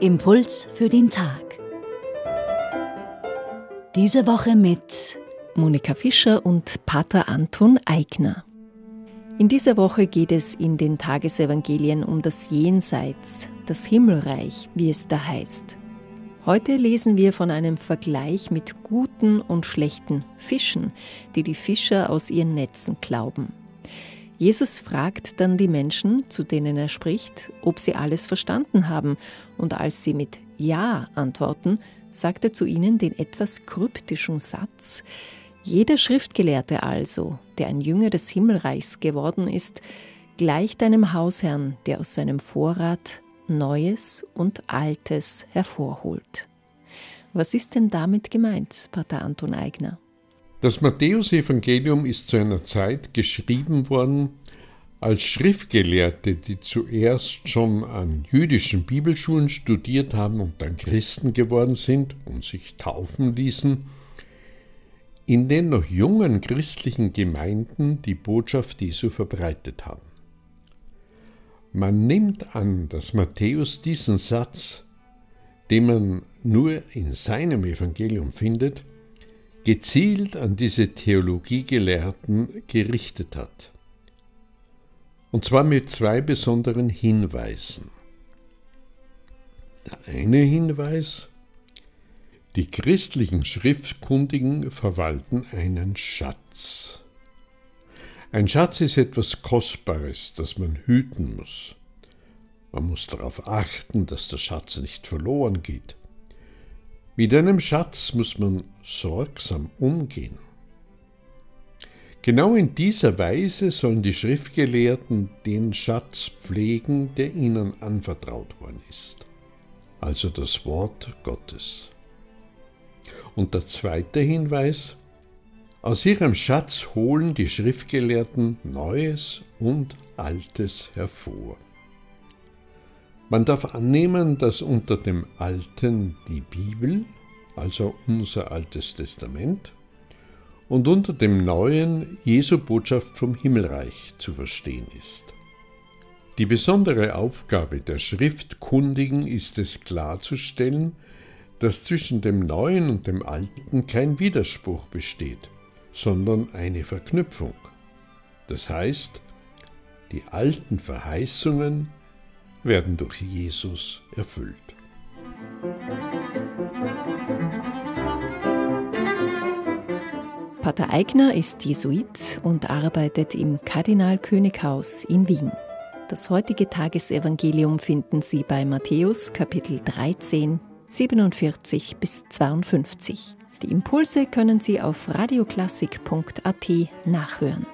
Impuls für den Tag. Diese Woche mit Monika Fischer und Pater Anton Eigner. In dieser Woche geht es in den Tagesevangelien um das Jenseits, das Himmelreich, wie es da heißt. Heute lesen wir von einem Vergleich mit guten und schlechten Fischen, die die Fischer aus ihren Netzen glauben. Jesus fragt dann die Menschen, zu denen er spricht, ob sie alles verstanden haben, und als sie mit Ja antworten, sagt er zu ihnen den etwas kryptischen Satz, jeder Schriftgelehrte also, der ein Jünger des Himmelreichs geworden ist, gleicht einem Hausherrn, der aus seinem Vorrat Neues und Altes hervorholt. Was ist denn damit gemeint, Pater Anton Eigner? Das Matthäusevangelium ist zu einer Zeit geschrieben worden, als Schriftgelehrte, die zuerst schon an jüdischen Bibelschulen studiert haben und dann Christen geworden sind und sich taufen ließen, in den noch jungen christlichen Gemeinden die Botschaft Jesu verbreitet haben. Man nimmt an, dass Matthäus diesen Satz, den man nur in seinem Evangelium findet, gezielt an diese Theologiegelehrten gerichtet hat. Und zwar mit zwei besonderen Hinweisen. Der eine Hinweis, die christlichen Schriftkundigen verwalten einen Schatz. Ein Schatz ist etwas Kostbares, das man hüten muss. Man muss darauf achten, dass der Schatz nicht verloren geht. Mit einem Schatz muss man sorgsam umgehen. Genau in dieser Weise sollen die Schriftgelehrten den Schatz pflegen, der ihnen anvertraut worden ist, also das Wort Gottes. Und der zweite Hinweis, aus ihrem Schatz holen die Schriftgelehrten Neues und Altes hervor. Man darf annehmen, dass unter dem Alten die Bibel, also unser Altes Testament, und unter dem Neuen Jesu Botschaft vom Himmelreich zu verstehen ist. Die besondere Aufgabe der Schriftkundigen ist es klarzustellen, dass zwischen dem Neuen und dem Alten kein Widerspruch besteht, sondern eine Verknüpfung. Das heißt, die alten Verheißungen werden durch Jesus erfüllt. Pater Eigner ist Jesuit und arbeitet im Kardinalkönighaus in Wien. Das heutige Tagesevangelium finden Sie bei Matthäus Kapitel 13, 47 bis 52. Die Impulse können Sie auf radioklassik.at nachhören.